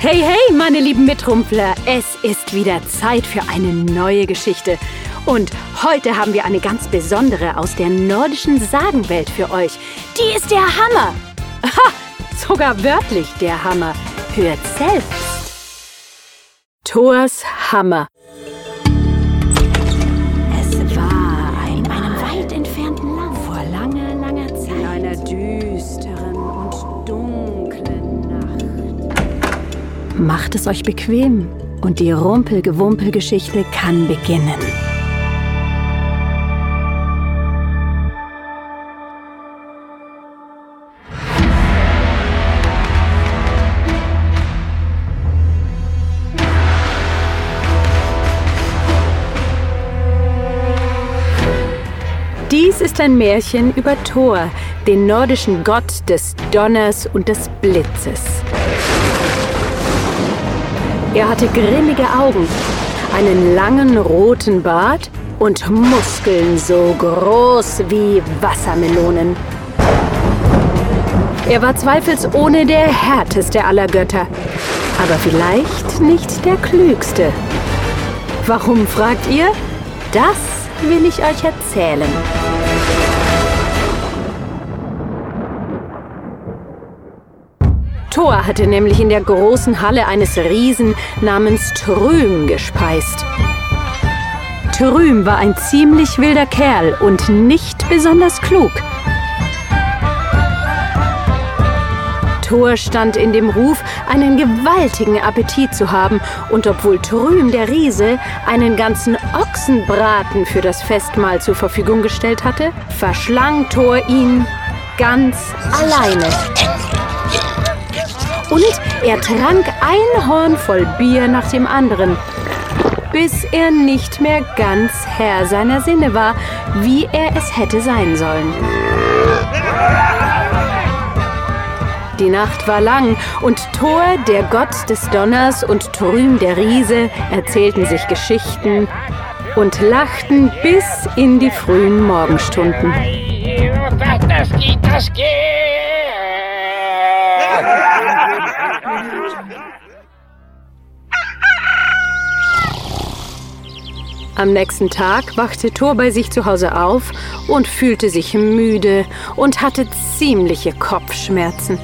Hey, hey, meine lieben Mitrumpler, es ist wieder Zeit für eine neue Geschichte. Und heute haben wir eine ganz besondere aus der nordischen Sagenwelt für euch. Die ist der Hammer. Ha, sogar wörtlich der Hammer. Hört selbst. Thors Hammer. Macht es euch bequem und die Rumpelgewumpelgeschichte kann beginnen. Dies ist ein Märchen über Thor, den nordischen Gott des Donners und des Blitzes. Er hatte grimmige Augen, einen langen roten Bart und Muskeln so groß wie Wassermelonen. Er war zweifelsohne der härteste aller Götter, aber vielleicht nicht der klügste. Warum fragt ihr? Das will ich euch erzählen. Thor hatte nämlich in der großen Halle eines Riesen namens Trüm gespeist. Trüm war ein ziemlich wilder Kerl und nicht besonders klug. Thor stand in dem Ruf, einen gewaltigen Appetit zu haben, und obwohl Trüm der Riese einen ganzen Ochsenbraten für das Festmahl zur Verfügung gestellt hatte, verschlang Thor ihn ganz alleine. Und er trank ein Horn voll Bier nach dem anderen, bis er nicht mehr ganz Herr seiner Sinne war, wie er es hätte sein sollen. Die Nacht war lang und Thor, der Gott des Donners, und Trüm, der Riese, erzählten sich Geschichten und lachten bis in die frühen Morgenstunden. Das geht, das geht. Am nächsten Tag wachte Thor bei sich zu Hause auf und fühlte sich müde und hatte ziemliche Kopfschmerzen.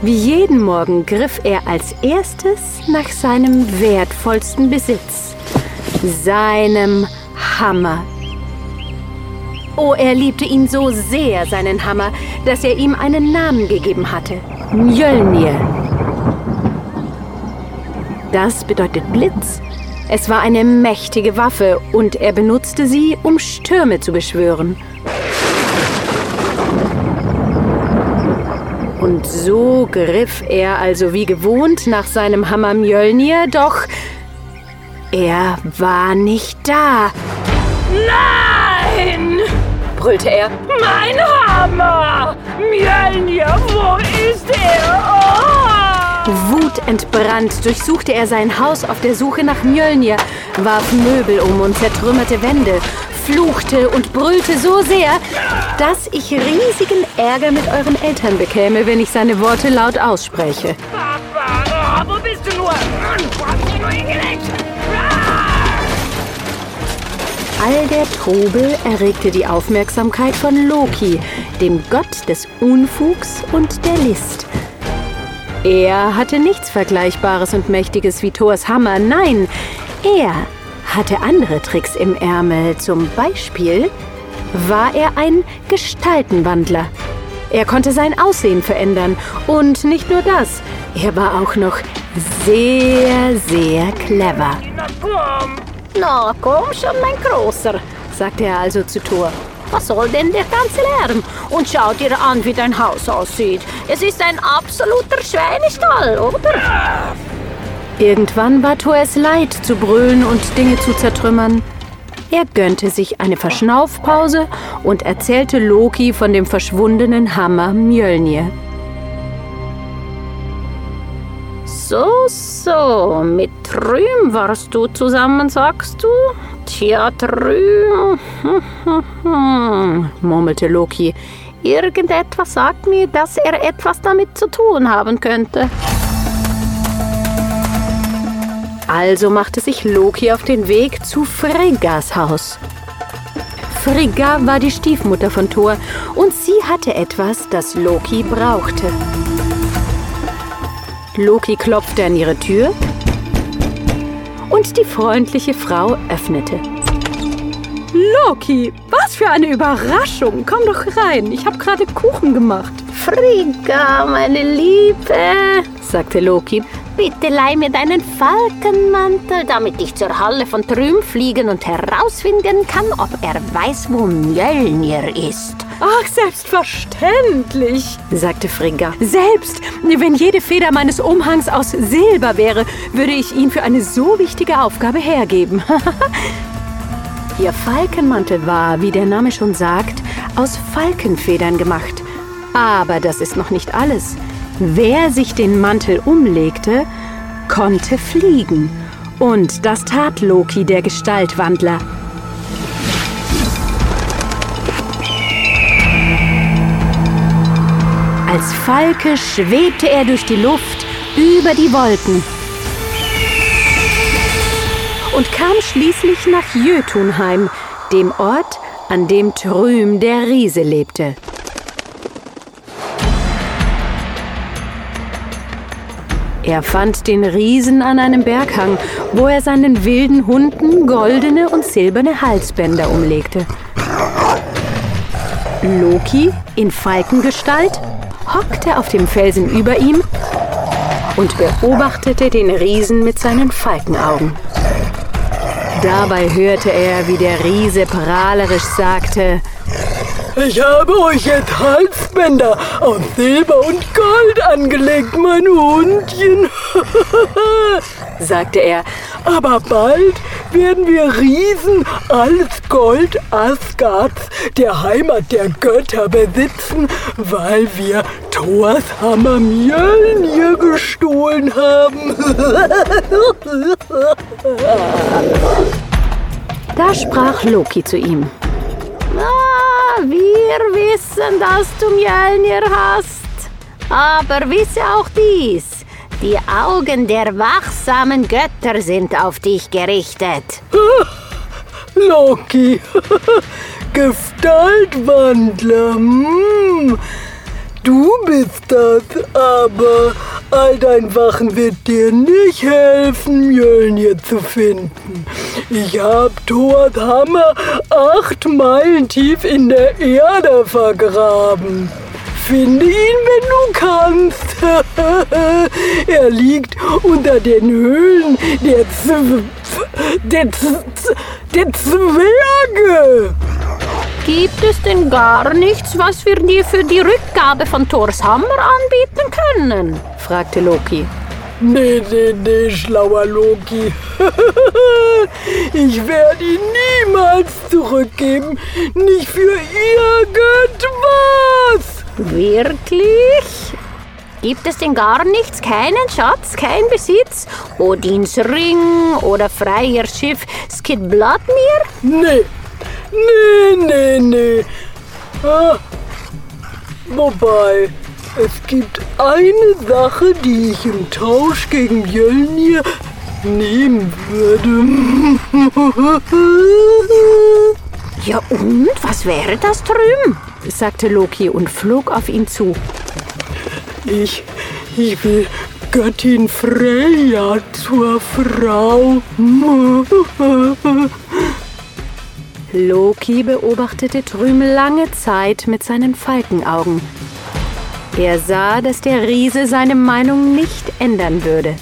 Wie jeden Morgen griff er als erstes nach seinem wertvollsten Besitz, seinem Hammer. Oh, er liebte ihn so sehr, seinen Hammer, dass er ihm einen Namen gegeben hatte. Mjölnir. Das bedeutet Blitz. Es war eine mächtige Waffe und er benutzte sie, um Stürme zu beschwören. Und so griff er also wie gewohnt nach seinem Hammer Mjölnir, doch er war nicht da. Nein! brüllte er. Mein Hammer! Mjölnir, wo ist er? Oh! Wutentbrannt durchsuchte er sein Haus auf der Suche nach Mjölnir, warf Möbel um und zertrümmerte Wände, fluchte und brüllte so sehr, dass ich riesigen Ärger mit euren Eltern bekäme, wenn ich seine Worte laut ausspreche. Papa, oh, wo bist du nur? Wo hast du nur hingelegt? All der Trubel erregte die Aufmerksamkeit von Loki, dem Gott des Unfugs und der List. Er hatte nichts Vergleichbares und Mächtiges wie Thors Hammer, nein, er hatte andere Tricks im Ärmel. Zum Beispiel war er ein Gestaltenwandler. Er konnte sein Aussehen verändern. Und nicht nur das, er war auch noch sehr, sehr clever. Na komm! Na, komm schon, mein Großer, sagte er also zu Thor. Was soll denn der ganze Lärm? Und schau dir an, wie dein Haus aussieht. Es ist ein absoluter Schweinestall, oder? Irgendwann war Thor es leid, zu brüllen und Dinge zu zertrümmern. Er gönnte sich eine Verschnaufpause und erzählte Loki von dem verschwundenen Hammer Mjölnir. So, so, mit Trüm warst du zusammen, sagst du? Tja, Trüm, murmelte Loki. Irgendetwas sagt mir, dass er etwas damit zu tun haben könnte. Also machte sich Loki auf den Weg zu Friggas Haus. Frigga war die Stiefmutter von Thor und sie hatte etwas, das Loki brauchte. Loki klopfte an ihre Tür und die freundliche Frau öffnete. Loki, was für eine Überraschung! Komm doch rein, ich habe gerade Kuchen gemacht. Frigga, meine Liebe, sagte Loki. Bitte leih mir deinen Falkenmantel, damit ich zur Halle von Trüm fliegen und herausfinden kann, ob er weiß, wo Mjölnir ist. Ach, selbstverständlich, sagte Frigga. Selbst wenn jede Feder meines Umhangs aus Silber wäre, würde ich ihn für eine so wichtige Aufgabe hergeben. Ihr Falkenmantel war, wie der Name schon sagt, aus Falkenfedern gemacht. Aber das ist noch nicht alles. Wer sich den Mantel umlegte, konnte fliegen. Und das tat Loki, der Gestaltwandler. Als Falke schwebte er durch die Luft über die Wolken und kam schließlich nach Jötunheim, dem Ort, an dem Trüm der Riese lebte. Er fand den Riesen an einem Berghang, wo er seinen wilden Hunden goldene und silberne Halsbänder umlegte. Loki in Falkengestalt hockte auf dem Felsen über ihm und beobachtete den Riesen mit seinen Falkenaugen. Dabei hörte er, wie der Riese prahlerisch sagte, ich habe euch jetzt Halsbänder aus Silber und Gold angelegt, mein Hundchen, sagte er. Aber bald werden wir Riesen alles Gold Asgards, der Heimat der Götter, besitzen, weil wir Thors Hammer Mjölnir gestohlen haben. da sprach Loki zu ihm. Ah, wir wissen, dass du Mjölnir hast. Aber wisse auch dies. Die Augen der wachsamen Götter sind auf dich gerichtet. Loki, Gestaltwandler, hm. Du bist das, aber all dein Wachen wird dir nicht helfen, Mjölnir zu finden. Ich hab Thors Hammer acht Meilen tief in der Erde vergraben. Finde ihn, wenn du kannst. er liegt unter den Höhlen der, Z der, Z der Zwerge. Gibt es denn gar nichts, was wir dir für die Rückgabe von Thors Hammer anbieten können? fragte Loki. Nee, nee, nee, schlauer Loki. ich werde ihn niemals zurückgeben. Nicht für irgendwas. Wirklich? Gibt es denn gar nichts? Keinen Schatz, kein Besitz? Odins Ring oder Freier Schiff Skid Bladmir? Nee, Nee, nee, nee. Ah, wobei, es gibt eine Sache, die ich im Tausch gegen Mjölnir nehmen würde. Ja und? Was wäre das drüben? sagte Loki und flog auf ihn zu. Ich, ich will Göttin Freya zur Frau. Loki beobachtete Trüm lange Zeit mit seinen Falkenaugen. Er sah, dass der Riese seine Meinung nicht ändern würde.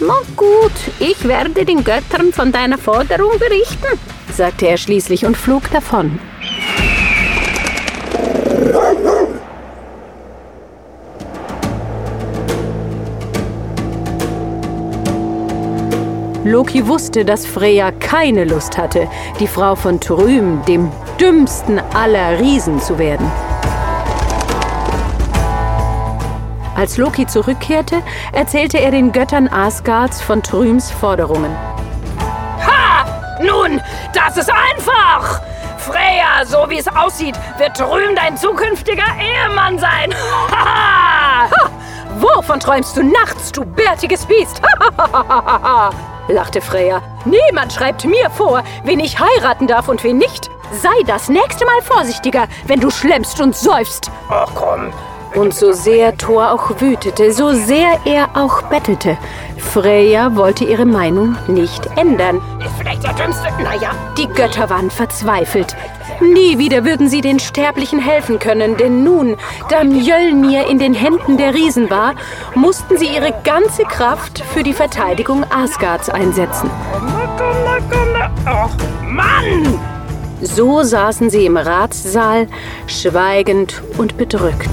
Na gut, ich werde den Göttern von deiner Forderung berichten, sagte er schließlich und flog davon. Loki wusste, dass Freya keine Lust hatte, die Frau von Trüm, dem dümmsten aller Riesen, zu werden. Als Loki zurückkehrte, erzählte er den Göttern Asgards von Trüms Forderungen. Ha! Nun, das ist einfach! Freya, so wie es aussieht, wird Trüm dein zukünftiger Ehemann sein. ha! Wovon träumst du nachts, du bärtiges Biest? lachte Freya. Niemand schreibt mir vor, wen ich heiraten darf und wen nicht. Sei das nächste Mal vorsichtiger, wenn du schlemmst und seufst. Ach komm. Und so sehr Thor auch wütete, so sehr er auch bettelte, Freya wollte ihre Meinung nicht ändern. Vielleicht der dümmste. Naja. Die Götter waren verzweifelt. Nie wieder würden sie den Sterblichen helfen können, denn nun, da Mjölnir in den Händen der Riesen war, mussten sie ihre ganze Kraft für die Verteidigung Asgards einsetzen. Ach, Mann! So saßen sie im Ratssaal, schweigend und bedrückt.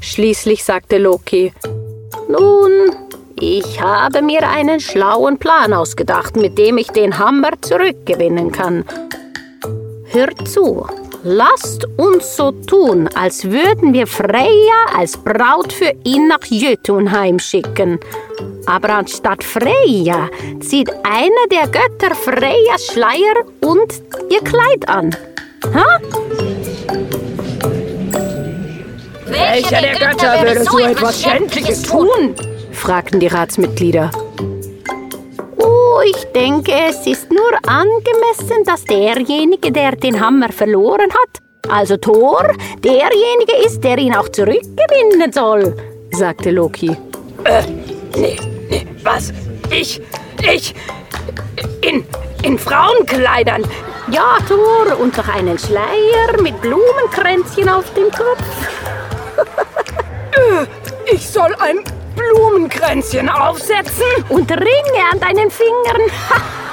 Schließlich sagte Loki, Nun, ich habe mir einen schlauen Plan ausgedacht, mit dem ich den Hammer zurückgewinnen kann. Hört zu, lasst uns so tun, als würden wir Freya als Braut für ihn nach Jötunheim schicken. Aber anstatt Freya zieht einer der Götter Freyas Schleier und ihr Kleid an. Ha? Welcher der Götter würde so etwas Schändliches tun? fragten die Ratsmitglieder. Oh, ich denke, es ist nur angemessen, dass derjenige, der den Hammer verloren hat, also Thor, derjenige ist, der ihn auch zurückgewinnen soll, sagte Loki. Äh, nee, nee, was? Ich, ich, in, in Frauenkleidern? Ja, Thor, und noch einen Schleier mit Blumenkränzchen auf dem Kopf. Ich soll ein Blumenkränzchen aufsetzen? Und Ringe an deinen Fingern.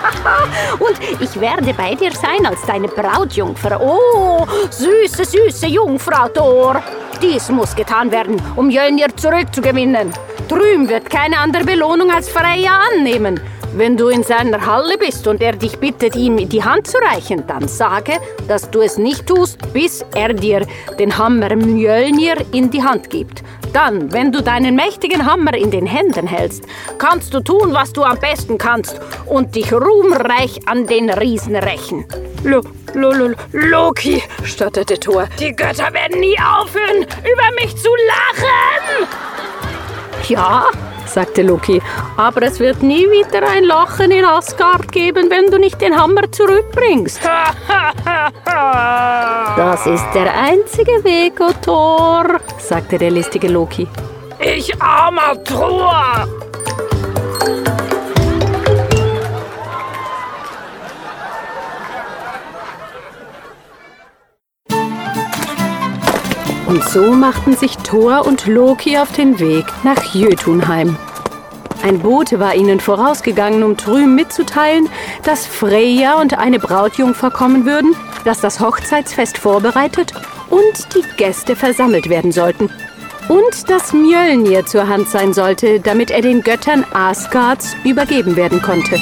und ich werde bei dir sein als deine Brautjungfer. Oh, süße, süße Jungfrau Thor. Dies muss getan werden, um Jönir zurückzugewinnen. Drüm wird keine andere Belohnung als Freya annehmen. Wenn du in seiner Halle bist und er dich bittet, ihm die Hand zu reichen, dann sage, dass du es nicht tust, bis er dir den Hammer Mjölnir in die Hand gibt. Dann, wenn du deinen mächtigen Hammer in den Händen hältst, kannst du tun, was du am besten kannst und dich ruhmreich an den Riesen rächen. Lo, lo, lo, Loki, stotterte Thor. Die Götter werden nie aufhören, über mich zu lachen! Ja, sagte Loki. Aber es wird nie wieder ein Lachen in Asgard geben, wenn du nicht den Hammer zurückbringst. das ist der einzige Weg, O Thor, sagte der listige Loki. Ich armer Thor! Und so machten sich Thor und Loki auf den Weg nach Jötunheim. Ein Bote war ihnen vorausgegangen, um drüben mitzuteilen, dass Freya und eine Brautjungfer kommen würden, dass das Hochzeitsfest vorbereitet und die Gäste versammelt werden sollten. Und dass Mjölnir zur Hand sein sollte, damit er den Göttern Asgards übergeben werden konnte.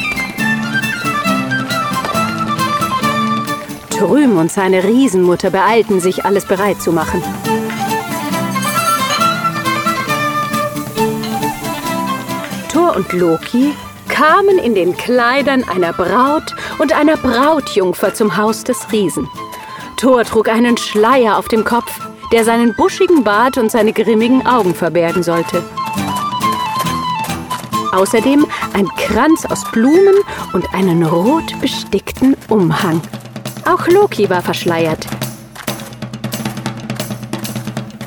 Trüm und seine Riesenmutter beeilten sich, alles bereit zu machen. Thor und Loki kamen in den Kleidern einer Braut und einer Brautjungfer zum Haus des Riesen. Thor trug einen Schleier auf dem Kopf, der seinen buschigen Bart und seine grimmigen Augen verbergen sollte. Außerdem ein Kranz aus Blumen und einen rot bestickten Umhang. Auch Loki war verschleiert.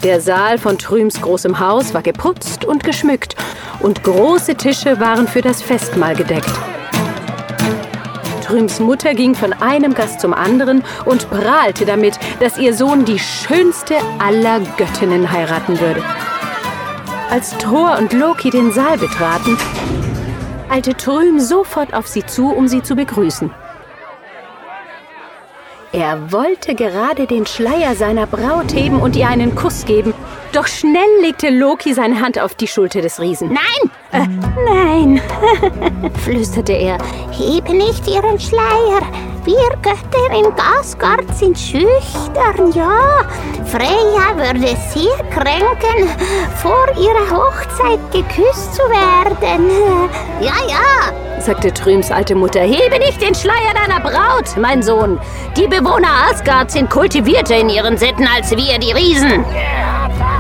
Der Saal von Trüms großem Haus war geputzt und geschmückt und große Tische waren für das Festmahl gedeckt. Trüms Mutter ging von einem Gast zum anderen und prahlte damit, dass ihr Sohn die schönste aller Göttinnen heiraten würde. Als Thor und Loki den Saal betraten, eilte Trüm sofort auf sie zu, um sie zu begrüßen. Er wollte gerade den Schleier seiner Braut heben und ihr einen Kuss geben, doch schnell legte Loki seine Hand auf die Schulter des Riesen. Nein! Äh, nein, flüsterte er. Hebe nicht Ihren Schleier. Wir Götter in Asgard sind schüchtern, ja. Freya würde sehr kränken, vor ihrer Hochzeit geküsst zu werden. Ja, ja, sagte Trüms alte Mutter. Hebe nicht den Schleier deiner Braut, mein Sohn. Die Bewohner Asgards sind kultivierter in ihren Sitten als wir, die Riesen.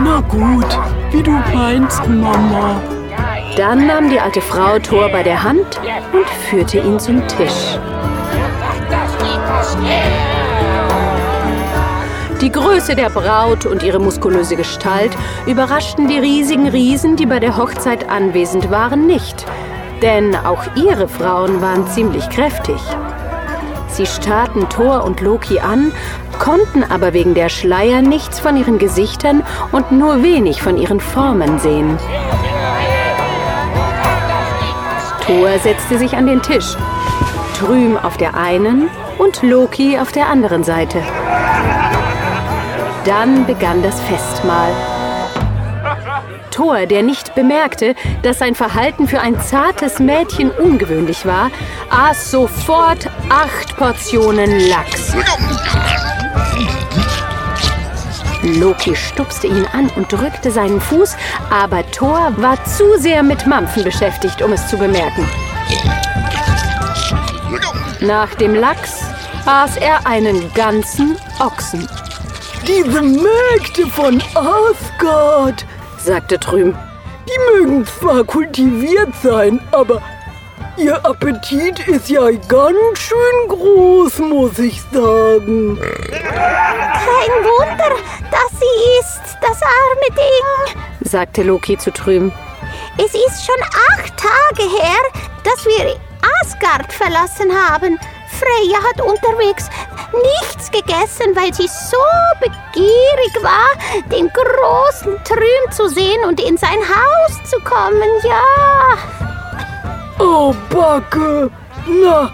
Na gut, wie du meinst, Mama. Dann nahm die alte Frau Thor bei der Hand und führte ihn zum Tisch. Die Größe der Braut und ihre muskulöse Gestalt überraschten die riesigen Riesen, die bei der Hochzeit anwesend waren, nicht. Denn auch ihre Frauen waren ziemlich kräftig. Sie starrten Thor und Loki an, konnten aber wegen der Schleier nichts von ihren Gesichtern und nur wenig von ihren Formen sehen. Thor setzte sich an den Tisch. Trüm auf der einen und Loki auf der anderen Seite. Dann begann das Festmahl. Thor, der nicht bemerkte, dass sein Verhalten für ein zartes Mädchen ungewöhnlich war, aß sofort acht Portionen Lachs. Loki stupste ihn an und drückte seinen Fuß, aber Thor war zu sehr mit Mampfen beschäftigt, um es zu bemerken. Nach dem Lachs aß er einen ganzen Ochsen. Diese Mägde von Asgard, sagte Trüm. Die mögen zwar kultiviert sein, aber Ihr Appetit ist ja ganz schön groß, muss ich sagen. Kein Wunder, dass sie isst, das arme Ding, sagte Loki zu Trüm. Es ist schon acht Tage her, dass wir Asgard verlassen haben. Freya hat unterwegs nichts gegessen, weil sie so begierig war, den großen Trüm zu sehen und in sein Haus zu kommen, ja. Oh, Backe! Na,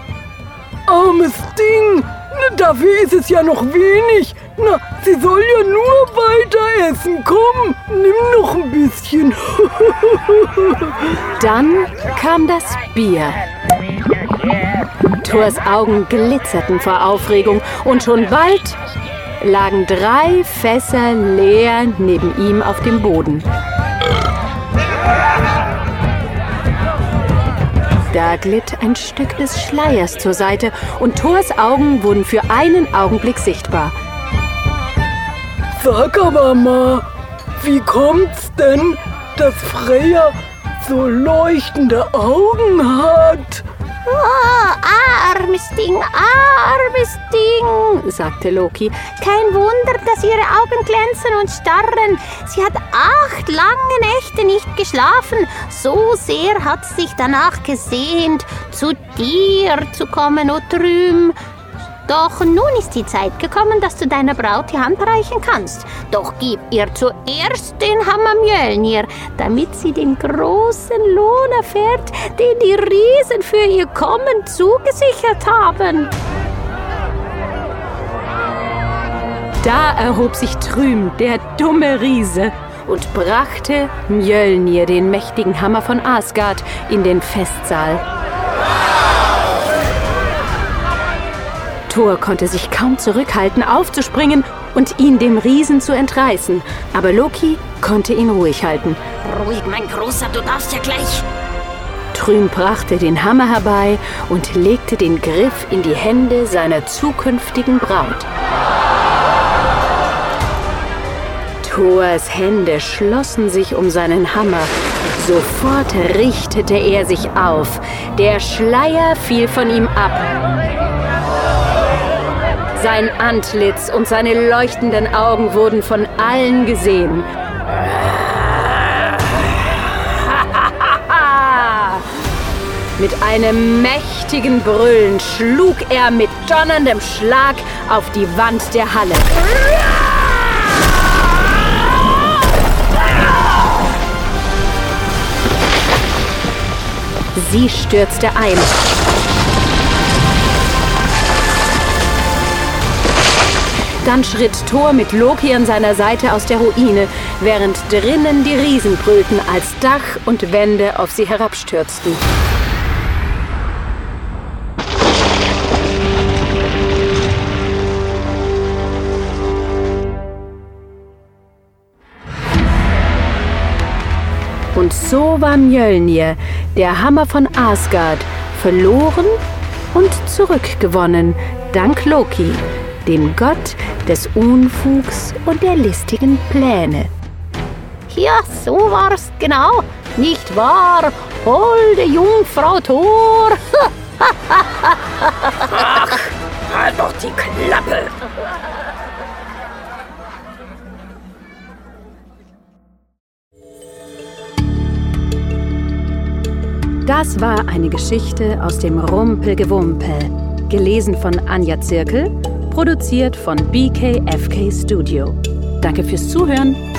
armes Ding! Na, dafür ist es ja noch wenig. Na, sie soll ja nur weiter essen. Komm, nimm noch ein bisschen. Dann kam das Bier. Thors Augen glitzerten vor Aufregung und schon bald lagen drei Fässer leer neben ihm auf dem Boden. Da glitt ein Stück des Schleiers zur Seite und Thors Augen wurden für einen Augenblick sichtbar. Sag aber mal, wie kommt's denn, dass Freya so leuchtende Augen hat? Oh, armes Ding, armes Ding, sagte Loki. Kein Wunder, dass ihre Augen glänzen und starren. Sie hat acht lange Nächte nicht geschlafen. So sehr hat sie sich danach gesehnt, zu dir zu kommen, Otrüm. Doch nun ist die Zeit gekommen, dass du deiner Braut die Hand reichen kannst. Doch gib ihr zuerst den Hammer Mjölnir, damit sie den großen Lohn erfährt, den die Riesen für ihr Kommen zugesichert haben. Da erhob sich Trüm, der dumme Riese, und brachte Mjölnir, den mächtigen Hammer von Asgard, in den Festsaal. Thor konnte sich kaum zurückhalten, aufzuspringen und ihn dem Riesen zu entreißen. Aber Loki konnte ihn ruhig halten. Ruhig, mein Großer, du darfst ja gleich. Trüm brachte den Hammer herbei und legte den Griff in die Hände seiner zukünftigen Braut. Thors Hände schlossen sich um seinen Hammer. Sofort richtete er sich auf. Der Schleier fiel von ihm ab. Sein Antlitz und seine leuchtenden Augen wurden von allen gesehen. Mit einem mächtigen Brüllen schlug er mit donnerndem Schlag auf die Wand der Halle. Sie stürzte ein. Dann schritt Thor mit Loki an seiner Seite aus der Ruine, während drinnen die Riesen brüllten, als Dach und Wände auf sie herabstürzten. Und so war Mjölnir, der Hammer von Asgard, verloren und zurückgewonnen, dank Loki, dem Gott des Unfugs und der listigen Pläne. Ja, so war's genau, nicht wahr, holde Jungfrau Thor? Ach, halt doch die Klappe! Das war eine Geschichte aus dem Rumpelgewumpel, gelesen von Anja Zirkel, produziert von BKFK Studio. Danke fürs Zuhören.